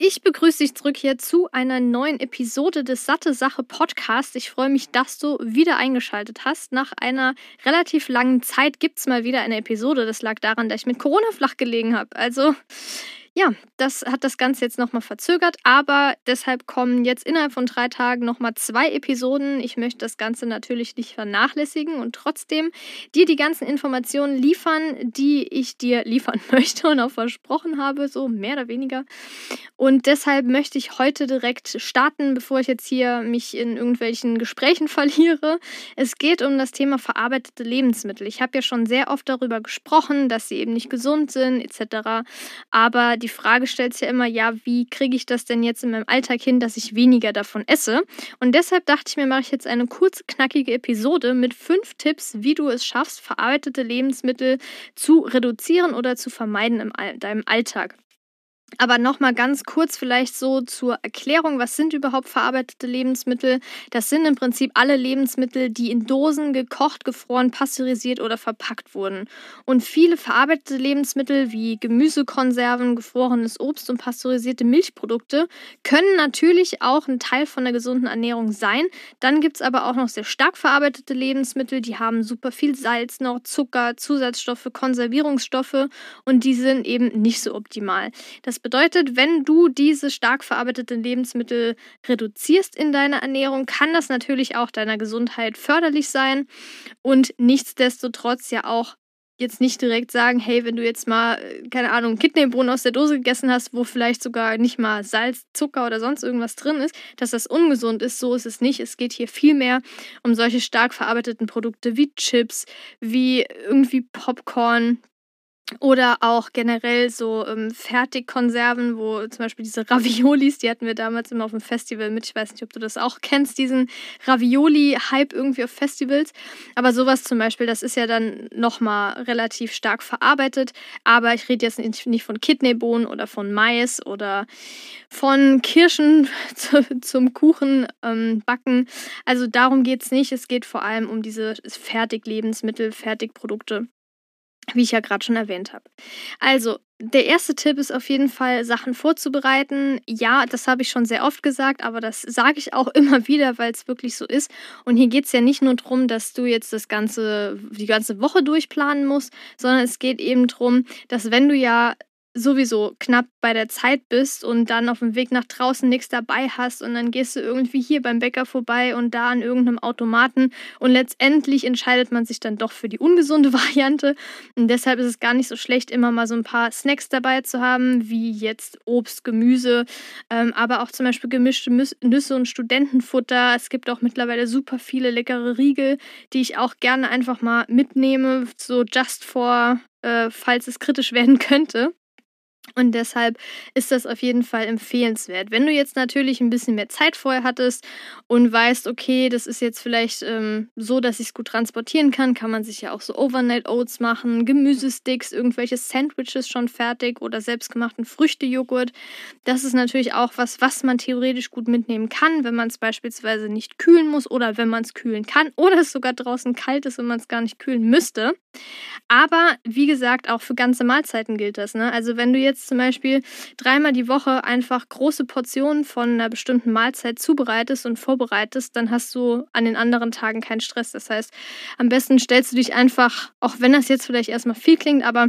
Ich begrüße dich zurück hier zu einer neuen Episode des Satte Sache Podcasts. Ich freue mich, dass du wieder eingeschaltet hast. Nach einer relativ langen Zeit gibt es mal wieder eine Episode. Das lag daran, dass ich mit Corona flach gelegen habe. Also ja, das hat das Ganze jetzt nochmal verzögert, aber deshalb kommen jetzt innerhalb von drei Tagen nochmal zwei Episoden. Ich möchte das Ganze natürlich nicht vernachlässigen und trotzdem dir die ganzen Informationen liefern, die ich dir liefern möchte und auch versprochen habe, so mehr oder weniger. Und deshalb möchte ich heute direkt starten, bevor ich jetzt hier mich in irgendwelchen Gesprächen verliere. Es geht um das Thema verarbeitete Lebensmittel. Ich habe ja schon sehr oft darüber gesprochen, dass sie eben nicht gesund sind etc. Aber die Frage stellt sich ja immer, ja, wie kriege ich das denn jetzt in meinem Alltag hin, dass ich weniger davon esse? Und deshalb dachte ich mir, mache ich jetzt eine kurze, knackige Episode mit fünf Tipps, wie du es schaffst, verarbeitete Lebensmittel zu reduzieren oder zu vermeiden in deinem Alltag. Aber nochmal ganz kurz vielleicht so zur Erklärung, was sind überhaupt verarbeitete Lebensmittel? Das sind im Prinzip alle Lebensmittel, die in Dosen gekocht, gefroren, pasteurisiert oder verpackt wurden. Und viele verarbeitete Lebensmittel wie Gemüsekonserven, gefrorenes Obst und pasteurisierte Milchprodukte können natürlich auch ein Teil von der gesunden Ernährung sein. Dann gibt es aber auch noch sehr stark verarbeitete Lebensmittel, die haben super viel Salz noch, Zucker, Zusatzstoffe, Konservierungsstoffe und die sind eben nicht so optimal. Das das bedeutet, wenn du diese stark verarbeiteten Lebensmittel reduzierst in deiner Ernährung, kann das natürlich auch deiner Gesundheit förderlich sein und nichtsdestotrotz ja auch jetzt nicht direkt sagen, hey, wenn du jetzt mal, äh, keine Ahnung, Kidneybohnen aus der Dose gegessen hast, wo vielleicht sogar nicht mal Salz, Zucker oder sonst irgendwas drin ist, dass das ungesund ist. So ist es nicht. Es geht hier vielmehr um solche stark verarbeiteten Produkte wie Chips, wie irgendwie Popcorn, oder auch generell so ähm, Fertigkonserven, wo zum Beispiel diese Raviolis, die hatten wir damals immer auf dem Festival mit. Ich weiß nicht, ob du das auch kennst, diesen Ravioli-Hype irgendwie auf Festivals. Aber sowas zum Beispiel, das ist ja dann nochmal relativ stark verarbeitet. Aber ich rede jetzt nicht von Kidneybohnen oder von Mais oder von Kirschen zu, zum Kuchen ähm, backen. Also darum geht es nicht. Es geht vor allem um diese Fertiglebensmittel, Fertigprodukte wie ich ja gerade schon erwähnt habe. Also, der erste Tipp ist auf jeden Fall, Sachen vorzubereiten. Ja, das habe ich schon sehr oft gesagt, aber das sage ich auch immer wieder, weil es wirklich so ist. Und hier geht es ja nicht nur darum, dass du jetzt das ganze, die ganze Woche durchplanen musst, sondern es geht eben darum, dass wenn du ja sowieso knapp bei der Zeit bist und dann auf dem Weg nach draußen nichts dabei hast und dann gehst du irgendwie hier beim Bäcker vorbei und da an irgendeinem Automaten und letztendlich entscheidet man sich dann doch für die ungesunde Variante und deshalb ist es gar nicht so schlecht, immer mal so ein paar Snacks dabei zu haben, wie jetzt Obst, Gemüse, ähm, aber auch zum Beispiel gemischte Nüsse und Studentenfutter. Es gibt auch mittlerweile super viele leckere Riegel, die ich auch gerne einfach mal mitnehme, so just for, äh, falls es kritisch werden könnte. Und deshalb ist das auf jeden Fall empfehlenswert. Wenn du jetzt natürlich ein bisschen mehr Zeit vorher hattest und weißt, okay, das ist jetzt vielleicht ähm, so, dass ich es gut transportieren kann, kann man sich ja auch so Overnight Oats machen, Gemüsesticks, irgendwelche Sandwiches schon fertig oder selbstgemachten Früchtejoghurt. Das ist natürlich auch was, was man theoretisch gut mitnehmen kann, wenn man es beispielsweise nicht kühlen muss oder wenn man es kühlen kann oder es sogar draußen kalt ist und man es gar nicht kühlen müsste. Aber wie gesagt, auch für ganze Mahlzeiten gilt das. Ne? Also wenn du jetzt zum Beispiel dreimal die Woche einfach große Portionen von einer bestimmten Mahlzeit zubereitest und vorbereitest, dann hast du an den anderen Tagen keinen Stress. Das heißt, am besten stellst du dich einfach, auch wenn das jetzt vielleicht erstmal viel klingt, aber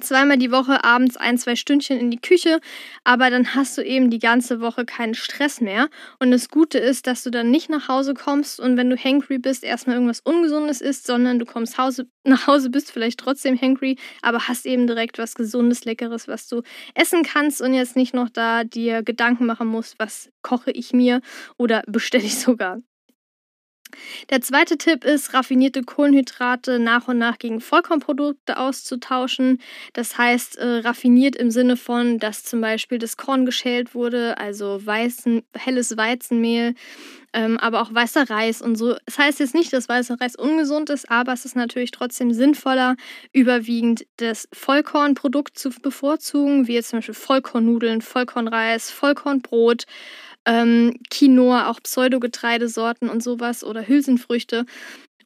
zweimal die Woche abends ein, zwei Stündchen in die Küche, aber dann hast du eben die ganze Woche keinen Stress mehr. Und das Gute ist, dass du dann nicht nach Hause kommst und wenn du hangry bist, erstmal irgendwas Ungesundes isst, sondern du kommst Hause, nach Hause, bist vielleicht trotzdem hangry, aber hast eben direkt was Gesundes, Leckeres, was du essen kannst und jetzt nicht noch da dir Gedanken machen musst, was koche ich mir oder bestelle ich sogar. Der zweite Tipp ist, raffinierte Kohlenhydrate nach und nach gegen Vollkornprodukte auszutauschen. Das heißt, äh, raffiniert im Sinne von, dass zum Beispiel das Korn geschält wurde, also weißen, helles Weizenmehl, ähm, aber auch weißer Reis und so. Das heißt jetzt nicht, dass weißer Reis ungesund ist, aber es ist natürlich trotzdem sinnvoller, überwiegend das Vollkornprodukt zu bevorzugen, wie jetzt zum Beispiel Vollkornnudeln, Vollkornreis, Vollkornbrot ähm, Quinoa, auch Pseudogetreidesorten und sowas oder Hülsenfrüchte.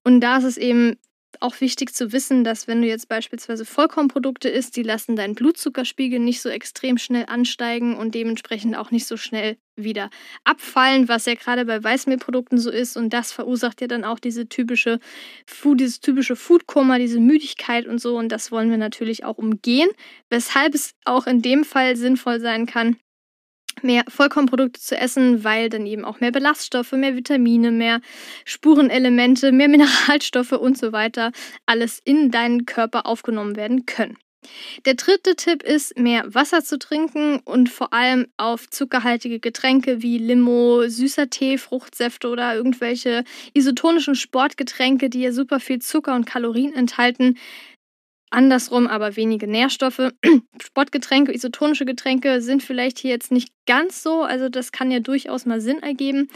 Und da ist es eben auch wichtig zu wissen, dass wenn du jetzt beispielsweise Vollkornprodukte isst, die lassen deinen Blutzuckerspiegel nicht so extrem schnell ansteigen und dementsprechend auch nicht so schnell wieder abfallen, was ja gerade bei Weißmehlprodukten so ist und das verursacht ja dann auch diese typische Food, dieses typische Foodkoma, diese Müdigkeit und so und das wollen wir natürlich auch umgehen, weshalb es auch in dem Fall sinnvoll sein kann, mehr Vollkornprodukte zu essen, weil dann eben auch mehr Ballaststoffe, mehr Vitamine, mehr Spurenelemente, mehr Mineralstoffe und so weiter alles in deinen Körper aufgenommen werden können. Der dritte Tipp ist, mehr Wasser zu trinken und vor allem auf zuckerhaltige Getränke wie Limo, süßer Tee, Fruchtsäfte oder irgendwelche isotonischen Sportgetränke, die ja super viel Zucker und Kalorien enthalten, Andersrum aber wenige Nährstoffe. Sportgetränke, isotonische Getränke sind vielleicht hier jetzt nicht ganz so, also das kann ja durchaus mal Sinn ergeben,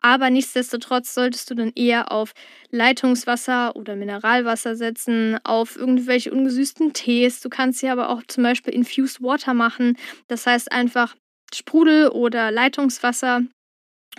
aber nichtsdestotrotz solltest du dann eher auf Leitungswasser oder Mineralwasser setzen, auf irgendwelche ungesüßten Tees. Du kannst hier aber auch zum Beispiel Infused Water machen, das heißt einfach Sprudel oder Leitungswasser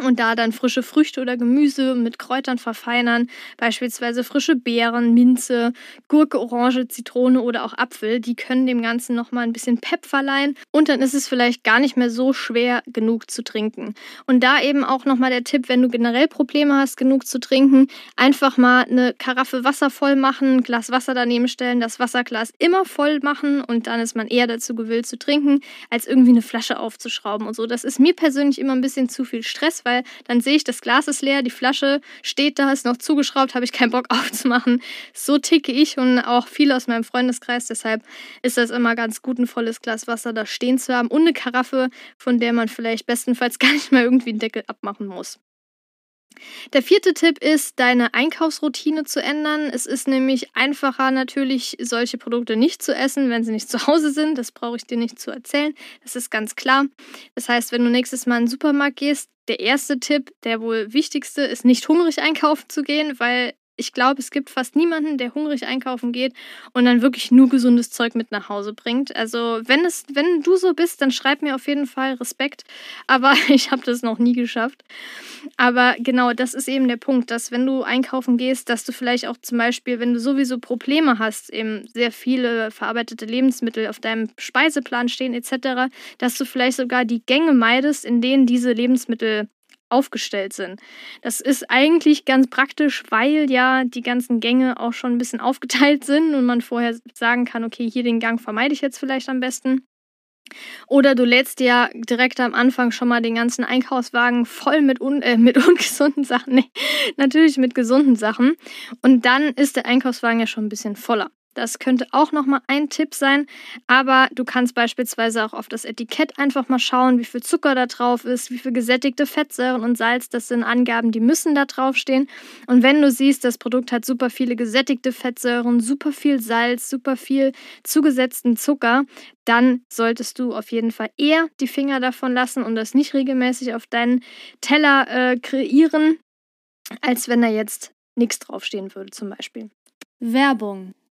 und da dann frische Früchte oder Gemüse mit Kräutern verfeinern, beispielsweise frische Beeren, Minze, Gurke, Orange, Zitrone oder auch Apfel, die können dem Ganzen nochmal ein bisschen Pep verleihen und dann ist es vielleicht gar nicht mehr so schwer genug zu trinken. Und da eben auch nochmal der Tipp, wenn du generell Probleme hast, genug zu trinken, einfach mal eine Karaffe Wasser voll machen, Glas Wasser daneben stellen, das Wasserglas immer voll machen und dann ist man eher dazu gewillt zu trinken, als irgendwie eine Flasche aufzuschrauben und so. Das ist mir persönlich immer ein bisschen zu viel Stress, weil dann sehe ich, das Glas ist leer, die Flasche steht da, ist noch zugeschraubt, habe ich keinen Bock aufzumachen. So ticke ich und auch viele aus meinem Freundeskreis. Deshalb ist das immer ganz gut, ein volles Glas Wasser da stehen zu haben und eine Karaffe, von der man vielleicht bestenfalls gar nicht mal irgendwie einen Deckel abmachen muss. Der vierte Tipp ist, deine Einkaufsroutine zu ändern. Es ist nämlich einfacher natürlich, solche Produkte nicht zu essen, wenn sie nicht zu Hause sind. Das brauche ich dir nicht zu erzählen. Das ist ganz klar. Das heißt, wenn du nächstes Mal in den Supermarkt gehst, der erste Tipp, der wohl wichtigste, ist nicht hungrig einkaufen zu gehen, weil ich glaube, es gibt fast niemanden, der hungrig einkaufen geht und dann wirklich nur gesundes Zeug mit nach Hause bringt. Also, wenn es, wenn du so bist, dann schreib mir auf jeden Fall Respekt. Aber ich habe das noch nie geschafft. Aber genau, das ist eben der Punkt, dass wenn du einkaufen gehst, dass du vielleicht auch zum Beispiel, wenn du sowieso Probleme hast, eben sehr viele verarbeitete Lebensmittel auf deinem Speiseplan stehen etc., dass du vielleicht sogar die Gänge meidest, in denen diese Lebensmittel aufgestellt sind. Das ist eigentlich ganz praktisch, weil ja die ganzen Gänge auch schon ein bisschen aufgeteilt sind und man vorher sagen kann, okay, hier den Gang vermeide ich jetzt vielleicht am besten. Oder du lädst dir direkt am Anfang schon mal den ganzen Einkaufswagen voll mit, un äh, mit ungesunden Sachen. Nee, natürlich mit gesunden Sachen. Und dann ist der Einkaufswagen ja schon ein bisschen voller. Das könnte auch nochmal ein Tipp sein. Aber du kannst beispielsweise auch auf das Etikett einfach mal schauen, wie viel Zucker da drauf ist, wie viel gesättigte Fettsäuren und Salz. Das sind Angaben, die müssen da draufstehen. Und wenn du siehst, das Produkt hat super viele gesättigte Fettsäuren, super viel Salz, super viel zugesetzten Zucker, dann solltest du auf jeden Fall eher die Finger davon lassen und das nicht regelmäßig auf deinen Teller äh, kreieren, als wenn da jetzt nichts draufstehen würde zum Beispiel. Werbung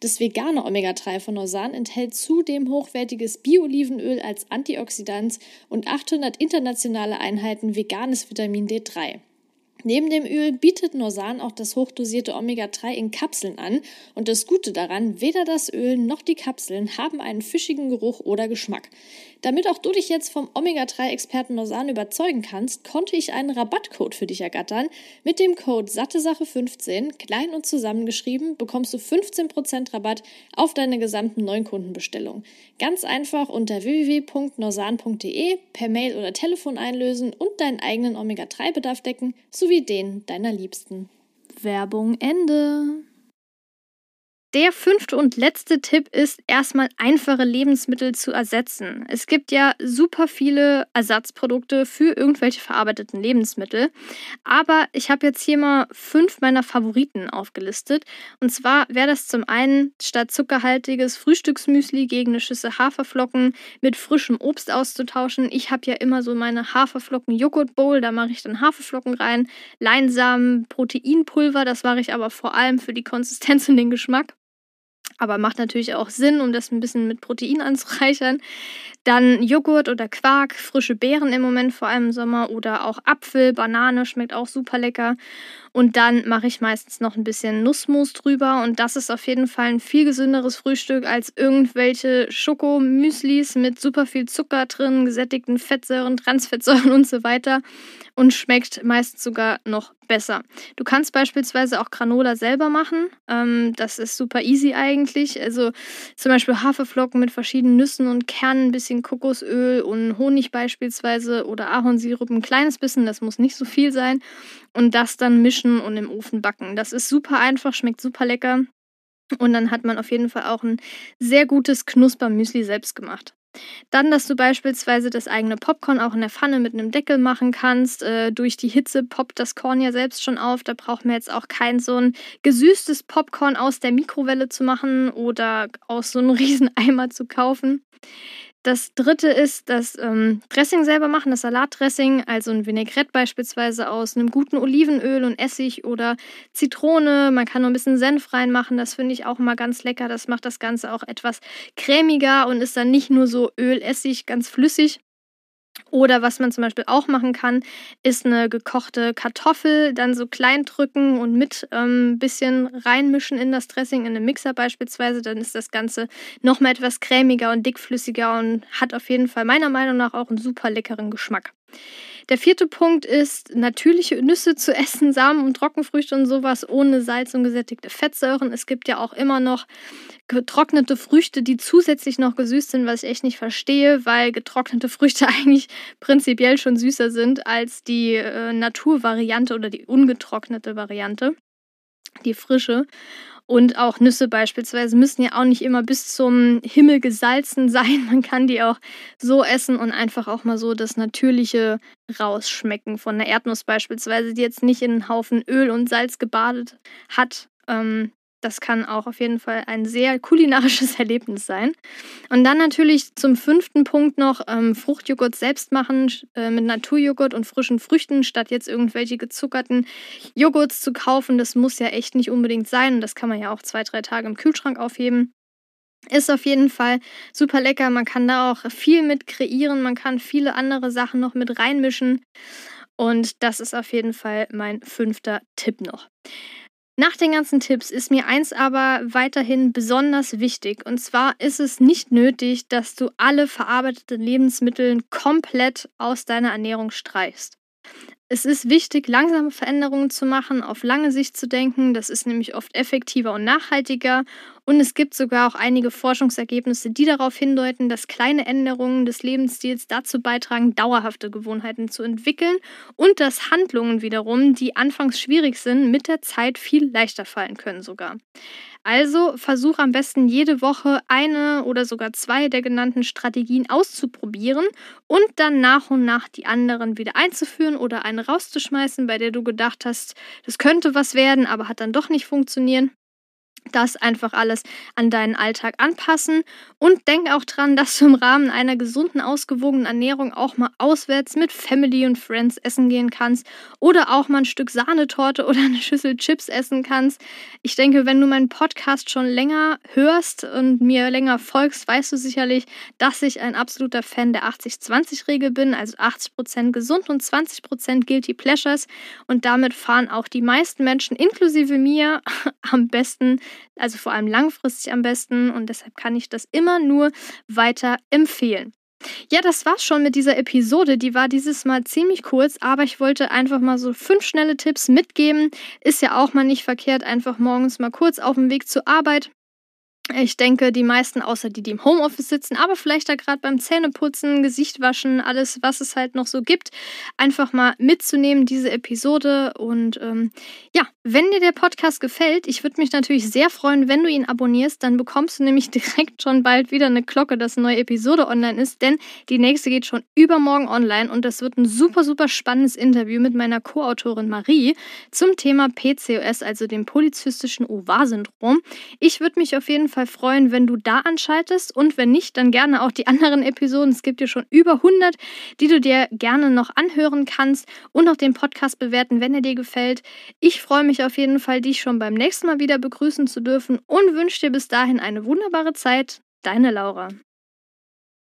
Das vegane Omega-3 von Norsan enthält zudem hochwertiges Bio-Olivenöl als Antioxidant und 800 internationale Einheiten veganes Vitamin D3. Neben dem Öl bietet Norsan auch das hochdosierte Omega-3 in Kapseln an und das Gute daran, weder das Öl noch die Kapseln haben einen fischigen Geruch oder Geschmack. Damit auch du dich jetzt vom Omega-3-Experten Norsan überzeugen kannst, konnte ich einen Rabattcode für dich ergattern. Mit dem Code SatteSache15, klein und zusammengeschrieben, bekommst du 15% Rabatt auf deine gesamten Neukundenbestellung. Ganz einfach unter www.norsan.de per Mail oder Telefon einlösen und deinen eigenen Omega-3-Bedarf decken, sowie den deiner Liebsten. Werbung Ende. Der fünfte und letzte Tipp ist, erstmal einfache Lebensmittel zu ersetzen. Es gibt ja super viele Ersatzprodukte für irgendwelche verarbeiteten Lebensmittel. Aber ich habe jetzt hier mal fünf meiner Favoriten aufgelistet. Und zwar wäre das zum einen statt zuckerhaltiges Frühstücksmüsli gegen eine Schüssel Haferflocken mit frischem Obst auszutauschen. Ich habe ja immer so meine Haferflocken-Joghurt-Bowl. Da mache ich dann Haferflocken rein, Leinsamen, Proteinpulver. Das mache ich aber vor allem für die Konsistenz und den Geschmack aber macht natürlich auch Sinn, um das ein bisschen mit Protein anzureichern. Dann Joghurt oder Quark, frische Beeren im Moment, vor allem im Sommer, oder auch Apfel, Banane, schmeckt auch super lecker. Und dann mache ich meistens noch ein bisschen Nussmus drüber. Und das ist auf jeden Fall ein viel gesünderes Frühstück als irgendwelche Schokomüslis mit super viel Zucker drin, gesättigten Fettsäuren, Transfettsäuren und so weiter. Und schmeckt meist sogar noch besser. Du kannst beispielsweise auch Granola selber machen. Ähm, das ist super easy eigentlich. Also zum Beispiel Haferflocken mit verschiedenen Nüssen und Kernen, ein bisschen Kokosöl und Honig beispielsweise oder Ahornsirup, ein kleines bisschen, das muss nicht so viel sein. Und das dann mischen und im Ofen backen. Das ist super einfach, schmeckt super lecker. Und dann hat man auf jeden Fall auch ein sehr gutes Knuspermüsli selbst gemacht. Dann, dass du beispielsweise das eigene Popcorn auch in der Pfanne mit einem Deckel machen kannst. Äh, durch die Hitze poppt das Korn ja selbst schon auf. Da braucht man jetzt auch kein so ein gesüßtes Popcorn aus der Mikrowelle zu machen oder aus so einem riesen Eimer zu kaufen. Das dritte ist das ähm, Dressing selber machen, das Salatdressing, also ein Vinaigrette beispielsweise aus einem guten Olivenöl und Essig oder Zitrone. Man kann noch ein bisschen Senf reinmachen, das finde ich auch immer ganz lecker. Das macht das Ganze auch etwas cremiger und ist dann nicht nur so Öl, Essig, ganz flüssig. Oder was man zum Beispiel auch machen kann, ist eine gekochte Kartoffel dann so klein drücken und mit ein ähm, bisschen reinmischen in das Dressing, in einem Mixer beispielsweise. Dann ist das Ganze nochmal etwas cremiger und dickflüssiger und hat auf jeden Fall meiner Meinung nach auch einen super leckeren Geschmack. Der vierte Punkt ist, natürliche Nüsse zu essen, Samen und Trockenfrüchte und sowas ohne Salz und gesättigte Fettsäuren. Es gibt ja auch immer noch getrocknete Früchte, die zusätzlich noch gesüßt sind, was ich echt nicht verstehe, weil getrocknete Früchte eigentlich prinzipiell schon süßer sind als die äh, Naturvariante oder die ungetrocknete Variante, die frische. Und auch Nüsse beispielsweise müssen ja auch nicht immer bis zum Himmel gesalzen sein. Man kann die auch so essen und einfach auch mal so das Natürliche rausschmecken. Von einer Erdnuss beispielsweise, die jetzt nicht in einen Haufen Öl und Salz gebadet hat. Ähm, das kann auch auf jeden Fall ein sehr kulinarisches Erlebnis sein. Und dann natürlich zum fünften Punkt noch ähm, Fruchtjoghurt selbst machen äh, mit Naturjoghurt und frischen Früchten, statt jetzt irgendwelche gezuckerten Joghurts zu kaufen. Das muss ja echt nicht unbedingt sein. Das kann man ja auch zwei, drei Tage im Kühlschrank aufheben. Ist auf jeden Fall super lecker. Man kann da auch viel mit kreieren. Man kann viele andere Sachen noch mit reinmischen. Und das ist auf jeden Fall mein fünfter Tipp noch. Nach den ganzen Tipps ist mir eins aber weiterhin besonders wichtig. Und zwar ist es nicht nötig, dass du alle verarbeiteten Lebensmittel komplett aus deiner Ernährung streichst. Es ist wichtig, langsame Veränderungen zu machen, auf lange Sicht zu denken. Das ist nämlich oft effektiver und nachhaltiger. Und es gibt sogar auch einige Forschungsergebnisse, die darauf hindeuten, dass kleine Änderungen des Lebensstils dazu beitragen, dauerhafte Gewohnheiten zu entwickeln und dass Handlungen wiederum, die anfangs schwierig sind, mit der Zeit viel leichter fallen können sogar. Also versuch am besten jede Woche eine oder sogar zwei der genannten Strategien auszuprobieren und dann nach und nach die anderen wieder einzuführen oder eine rauszuschmeißen, bei der du gedacht hast, das könnte was werden, aber hat dann doch nicht funktioniert. Das einfach alles an deinen Alltag anpassen und denk auch dran, dass du im Rahmen einer gesunden, ausgewogenen Ernährung auch mal auswärts mit Family und Friends essen gehen kannst oder auch mal ein Stück Sahnetorte oder eine Schüssel Chips essen kannst. Ich denke, wenn du meinen Podcast schon länger hörst und mir länger folgst, weißt du sicherlich, dass ich ein absoluter Fan der 80-20-Regel bin, also 80% gesund und 20% guilty pleasures und damit fahren auch die meisten Menschen inklusive mir am besten also vor allem langfristig am besten und deshalb kann ich das immer nur weiter empfehlen. Ja, das war's schon mit dieser Episode. Die war dieses Mal ziemlich kurz, aber ich wollte einfach mal so fünf schnelle Tipps mitgeben. Ist ja auch mal nicht verkehrt, einfach morgens mal kurz auf dem Weg zur Arbeit ich denke, die meisten, außer die, die im Homeoffice sitzen, aber vielleicht da gerade beim Zähneputzen, Gesicht waschen, alles, was es halt noch so gibt, einfach mal mitzunehmen, diese Episode. Und ähm, ja, wenn dir der Podcast gefällt, ich würde mich natürlich sehr freuen, wenn du ihn abonnierst. Dann bekommst du nämlich direkt schon bald wieder eine Glocke, dass eine neue Episode online ist, denn die nächste geht schon übermorgen online und das wird ein super, super spannendes Interview mit meiner Co-Autorin Marie zum Thema PCOS, also dem polyzystischen Ovar-Syndrom. Ich würde mich auf jeden Fall freuen, wenn du da anschaltest und wenn nicht, dann gerne auch die anderen Episoden. Es gibt ja schon über 100, die du dir gerne noch anhören kannst und auch den Podcast bewerten, wenn er dir gefällt. Ich freue mich auf jeden Fall, dich schon beim nächsten Mal wieder begrüßen zu dürfen und wünsche dir bis dahin eine wunderbare Zeit. Deine Laura.